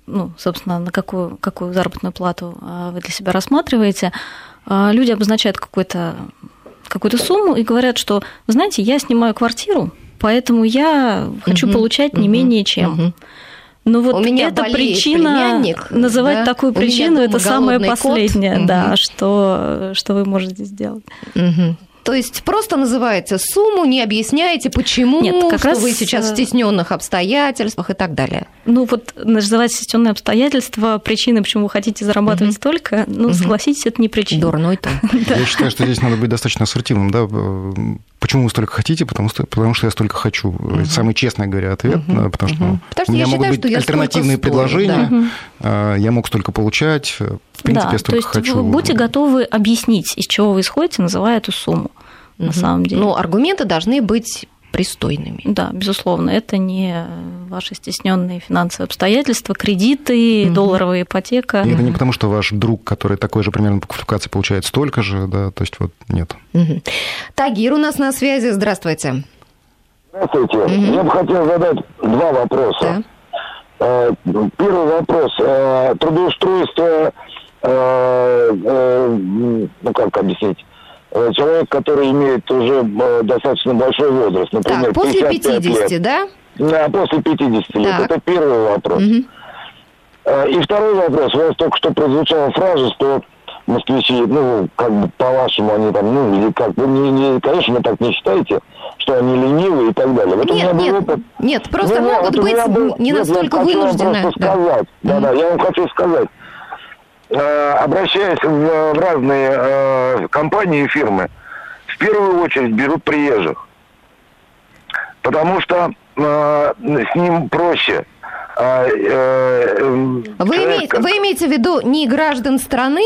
ну, собственно, на какую, какую заработную плату э, вы для себя рассматриваете, э, люди обозначают какую-то какую-то сумму и говорят, что, вы знаете, я снимаю квартиру, поэтому я хочу угу, получать не угу, менее чем. Угу. Ну вот У меня эта причина, называть да? такую причину, это самое последнее, кот. да, угу. что, что вы можете сделать. Угу. То есть просто называете сумму, не объясняете, почему, Нет, как что раз... вы сейчас в э, стесненных обстоятельствах и так далее. Ну вот называть стесненные обстоятельства причины, почему вы хотите зарабатывать угу. столько, ну угу. согласитесь, это не причина. Дурной то. Я считаю, что здесь надо быть достаточно ассертивным, да. Почему вы столько хотите? Потому что, потому что я столько хочу. Угу. самый честный, говоря, ответ, угу. да, потому что, угу. потому у меня могут считаю, быть альтернативные предложения. Да. Я мог столько получать. В принципе, да, я столько то есть хочу. Вы будьте готовы объяснить, из чего вы исходите, называя эту сумму на самом деле. Но аргументы должны быть пристойными. Да, безусловно, это не ваши стесненные финансовые обстоятельства, кредиты, угу. долларовая ипотека. И это не потому, что ваш друг, который такой же примерно по квалификации получает столько же, да, то есть вот нет. Угу. Тагир у нас на связи, здравствуйте. Здравствуйте. Угу. Я бы хотел задать два вопроса. Да. Э, первый вопрос. Э, трудоустройство, э, ну как объяснить, человек, который имеет уже э, достаточно большой возраст, например, так, после 50, лет. да? Да, после 50 лет. Так. Это первый вопрос. Угу. И второй вопрос. У вас только что прозвучала фраза, что москвичи, ну, как бы по-вашему они там, ну, или как, вы не, не, конечно, вы так не считаете, что они ленивые и так далее. Вот нет, нет, опыт... нет, просто ну, могут вот быть был, не настолько вынуждены. Да. сказать, да-да, я вам хочу сказать, Э, обращаясь в, в разные э, компании и фирмы, в первую очередь берут приезжих. Потому что э, с ним проще. А, э, вы, человек... имеете, вы имеете в виду не граждан страны?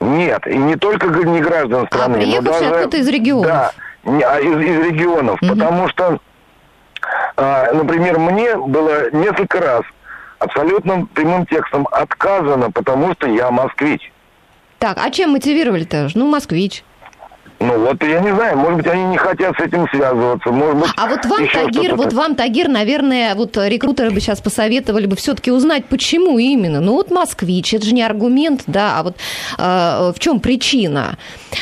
Нет, и не только не граждан страны. А приехавшие даже, откуда из регионов? Да, а из, из регионов, угу. потому что, э, например, мне было несколько раз абсолютно прямым текстом отказано, потому что я москвич. Так, а чем мотивировали-то? Ну, москвич. Ну вот я не знаю, может быть, они не хотят с этим связываться, может быть. А вот вам, Тагир, вот вам, Тагир, наверное, вот рекрутеры бы сейчас посоветовали бы все-таки узнать, почему именно. Ну вот москвич, это же не аргумент, да, а вот э, в чем причина?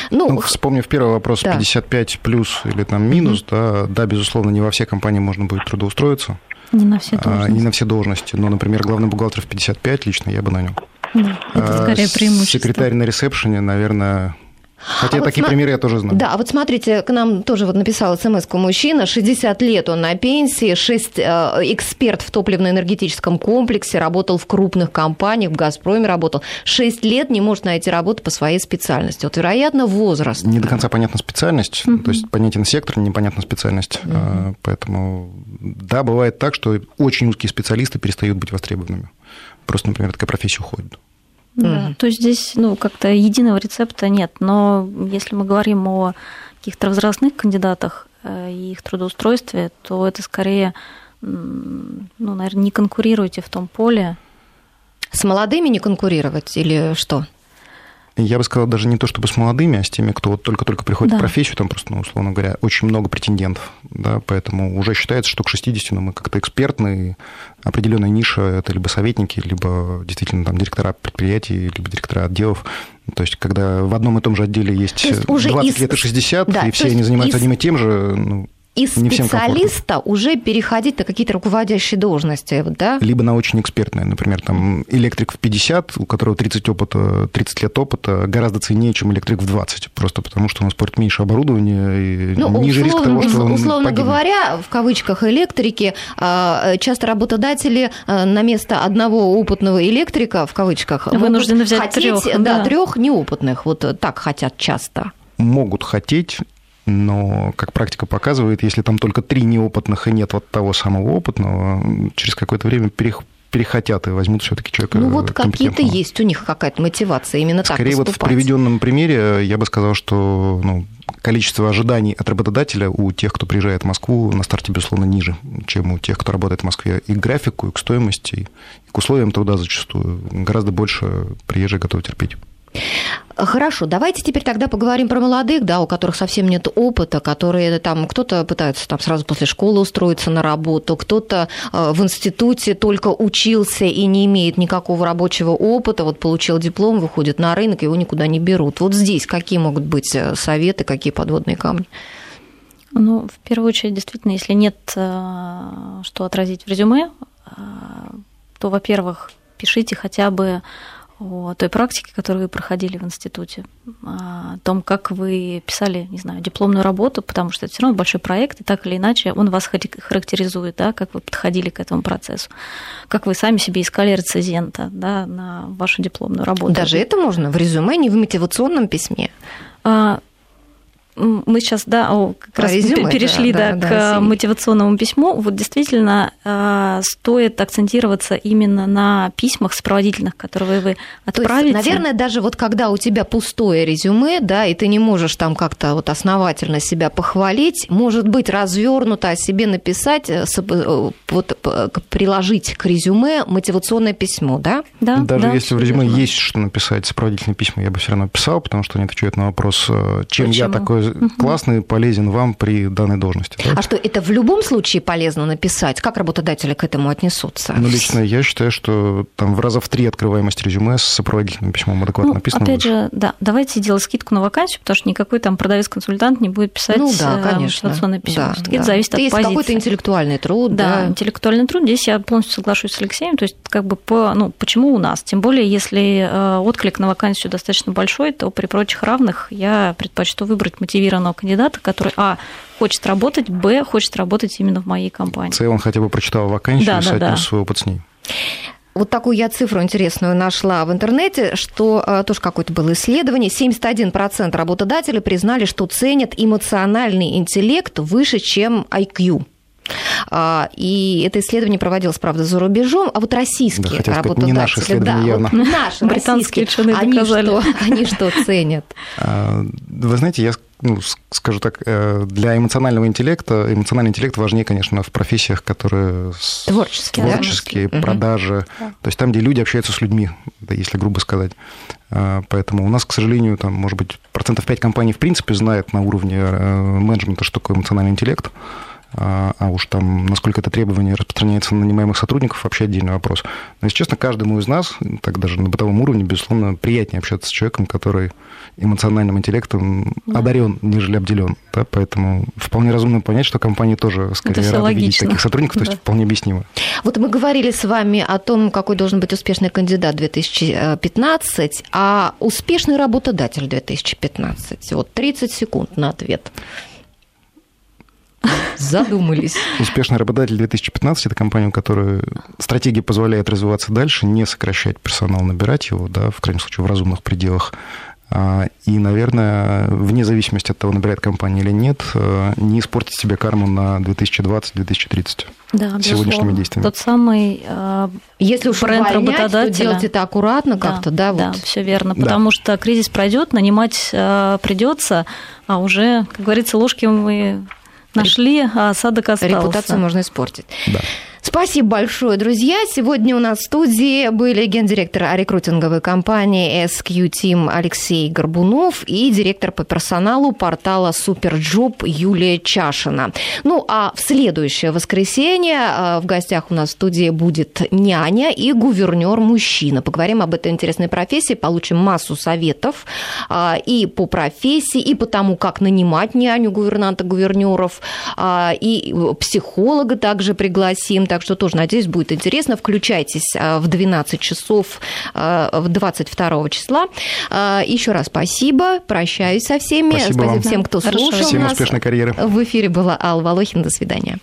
Ну, ну вспомнив первый вопрос, да. 55 плюс или там минус, mm-hmm. да, да, безусловно, не во все компании можно будет трудоустроиться. Не на все должности. А, не на все должности. Но, например, главный бухгалтер в 55 лично я бы нанял. Да, это скорее а, преимущество. Секретарь на ресепшене, наверное, Хотя а такие вот, примеры я тоже знаю. Да, а вот смотрите, к нам тоже вот написал смс мужчина, 60 лет он на пенсии, 6 э, эксперт в топливно-энергетическом комплексе, работал в крупных компаниях, в «Газпроме» работал. 6 лет не может найти работу по своей специальности. Вот, вероятно, возраст. Не до конца понятна специальность, mm-hmm. то есть понятен сектор, непонятна специальность. Mm-hmm. Поэтому, да, бывает так, что очень узкие специалисты перестают быть востребованными. Просто, например, такая профессия уходит. Да, то есть здесь ну, как-то единого рецепта нет. Но если мы говорим о каких-то возрастных кандидатах э, и их трудоустройстве, то это скорее, ну, наверное, не конкурируйте в том поле. С молодыми не конкурировать или что? Я бы сказал, даже не то чтобы с молодыми, а с теми, кто вот только-только приходит да. в профессию, там просто, ну, условно говоря, очень много претендентов, да, поэтому уже считается, что к 60 ну, мы как-то экспертные, определенная ниша, это либо советники, либо действительно там директора предприятий, либо директора отделов, то есть, когда в одном и том же отделе есть, есть 20 из... лет и 60, да, и все они занимаются из... одним и тем же, ну, из не специалиста уже переходить на какие-то руководящие должности, да? Либо на очень экспертные. Например, там электрик в 50, у которого 30, опыта, 30 лет опыта, гораздо ценнее, чем электрик в 20. Просто потому, что он использует меньше оборудования и ну, ниже условно, риск того, что он Условно погибнет. говоря, в кавычках электрики, а, часто работодатели а, на место одного опытного электрика, в кавычках, вынуждены взять хотеть, трех. Да, да, трех неопытных. Вот так хотят часто могут хотеть, но, как практика показывает, если там только три неопытных и нет вот того самого опытного, через какое-то время перех перехотят и возьмут все-таки человека. Ну вот какие-то есть у них какая-то мотивация именно так Скорее вот в приведенном примере я бы сказал, что ну, количество ожиданий от работодателя у тех, кто приезжает в Москву, на старте, безусловно, ниже, чем у тех, кто работает в Москве. И к графику, и к стоимости, и к условиям труда зачастую гораздо больше приезжие готовы терпеть. Хорошо, давайте теперь тогда поговорим про молодых, да, у которых совсем нет опыта, которые там, кто-то пытается там сразу после школы устроиться на работу, кто-то э, в институте только учился и не имеет никакого рабочего опыта, вот получил диплом, выходит на рынок, его никуда не берут. Вот здесь какие могут быть э, советы, какие подводные камни? Ну, в первую очередь, действительно, если нет э, что отразить в резюме, то, во-первых, пишите хотя бы о той практике, которую вы проходили в институте, о том, как вы писали, не знаю, дипломную работу, потому что это все равно большой проект, и так или иначе он вас характеризует, да, как вы подходили к этому процессу, как вы сами себе искали рецензента да, на вашу дипломную работу. Даже это можно в резюме, не в мотивационном письме? А, мы сейчас, да, о, как раз резюме, перешли да, да, да, к да, мотивационному письму. Вот действительно э, стоит акцентироваться именно на письмах сопроводительных, которые вы отправите. То есть, наверное, даже вот когда у тебя пустое резюме, да, и ты не можешь там как-то вот основательно себя похвалить, может быть, развернуто о себе написать, э, э, вот, приложить к резюме мотивационное письмо, да? Да. Даже да, если в резюме есть что написать, сопроводительные письма, я бы все равно писал, потому что они отвечают на вопрос, чем Почему? я такой угу. классный, полезен вам при данной должности. Да? А что, это в любом случае полезно написать? Как работодатели к этому отнесутся? Ну, лично я считаю, что там в раза в три открываемость резюме с сопроводительным письмом адекватно ну, написано. Опять лучше. же, да, давайте делать скидку на вакансию, потому что никакой там продавец-консультант не будет писать ну, да, э, конечно. мотивационное письмо. Да, это да. зависит от позиции. какой-то интеллектуальный труд. Да, да, интеллектуальный труд. Здесь я полностью соглашусь с Алексеем. То есть, как бы по, ну, почему у нас? Тем более, если э, отклик на вакансию достаточно большой, то при прочих равных я предпочту выбрать мотивированного кандидата, который, а, хочет работать, б, хочет работать именно в моей компании. С, он хотя бы прочитал вакансию да, и да, да. свой опыт с ней. Вот такую я цифру интересную нашла в интернете, что э, тоже какое-то было исследование. 71% работодателей признали, что ценят эмоциональный интеллект выше, чем IQ. А, и это исследование проводилось, правда, за рубежом, а вот российские да, работодатели... не наши исследования да, явно. Вот наши, Британские ученые они что, они что ценят? А, вы знаете, я ну, скажу так, э, для эмоционального интеллекта, эмоциональный интеллект важнее, конечно, в профессиях, которые творческие, творческие да? продажи, да. то есть там, где люди общаются с людьми, да, если грубо сказать. А, поэтому у нас, к сожалению, там, может быть, процентов 5 компаний в принципе знает на уровне э, менеджмента, что такое эмоциональный интеллект. А, а уж там, насколько это требование распространяется на нанимаемых сотрудников, вообще отдельный вопрос. Но, если честно, каждому из нас, так даже на бытовом уровне, безусловно, приятнее общаться с человеком, который эмоциональным интеллектом да. одарен, нежели обделен. Да? Поэтому вполне разумно понять, что компании тоже скорее рады логично. видеть таких сотрудников, то есть да. вполне объяснимо. Вот мы говорили с вами о том, какой должен быть успешный кандидат 2015, а успешный работодатель 2015. Вот 30 секунд на ответ. Задумались. Успешный работодатель 2015 – это компания, у которой стратегия позволяет развиваться дальше, не сокращать персонал, набирать его, да, в крайнем случае, в разумных пределах. А, и, наверное, вне зависимости от того, набирает компания или нет, э, не испортить себе карму на 2020-2030 да, сегодняшними действиями. Тот самый э, Если уж бренд работодателя. То делать это аккуратно да, как-то, да? Да, вот. все верно. Да. Потому что кризис пройдет, нанимать э, придется, а уже, как говорится, ложки мы Нашли, а осадок остался. Репутацию можно испортить. Да. Спасибо большое, друзья. Сегодня у нас в студии были гендиректор рекрутинговой компании SQ Team Алексей Горбунов и директор по персоналу портала Superjob Юлия Чашина. Ну, а в следующее воскресенье а, в гостях у нас в студии будет няня и гувернер-мужчина. Поговорим об этой интересной профессии, получим массу советов а, и по профессии, и по тому, как нанимать няню, гувернанта, гувернеров, а, и психолога также пригласим так что тоже, надеюсь, будет интересно. Включайтесь а, в 12 часов а, в 22 числа. А, Еще раз спасибо, прощаюсь со всеми. Спасибо, спасибо всем, кто Хорошо. слушал Всем нас. успешной карьеры. В эфире была Алла Волохин. До свидания.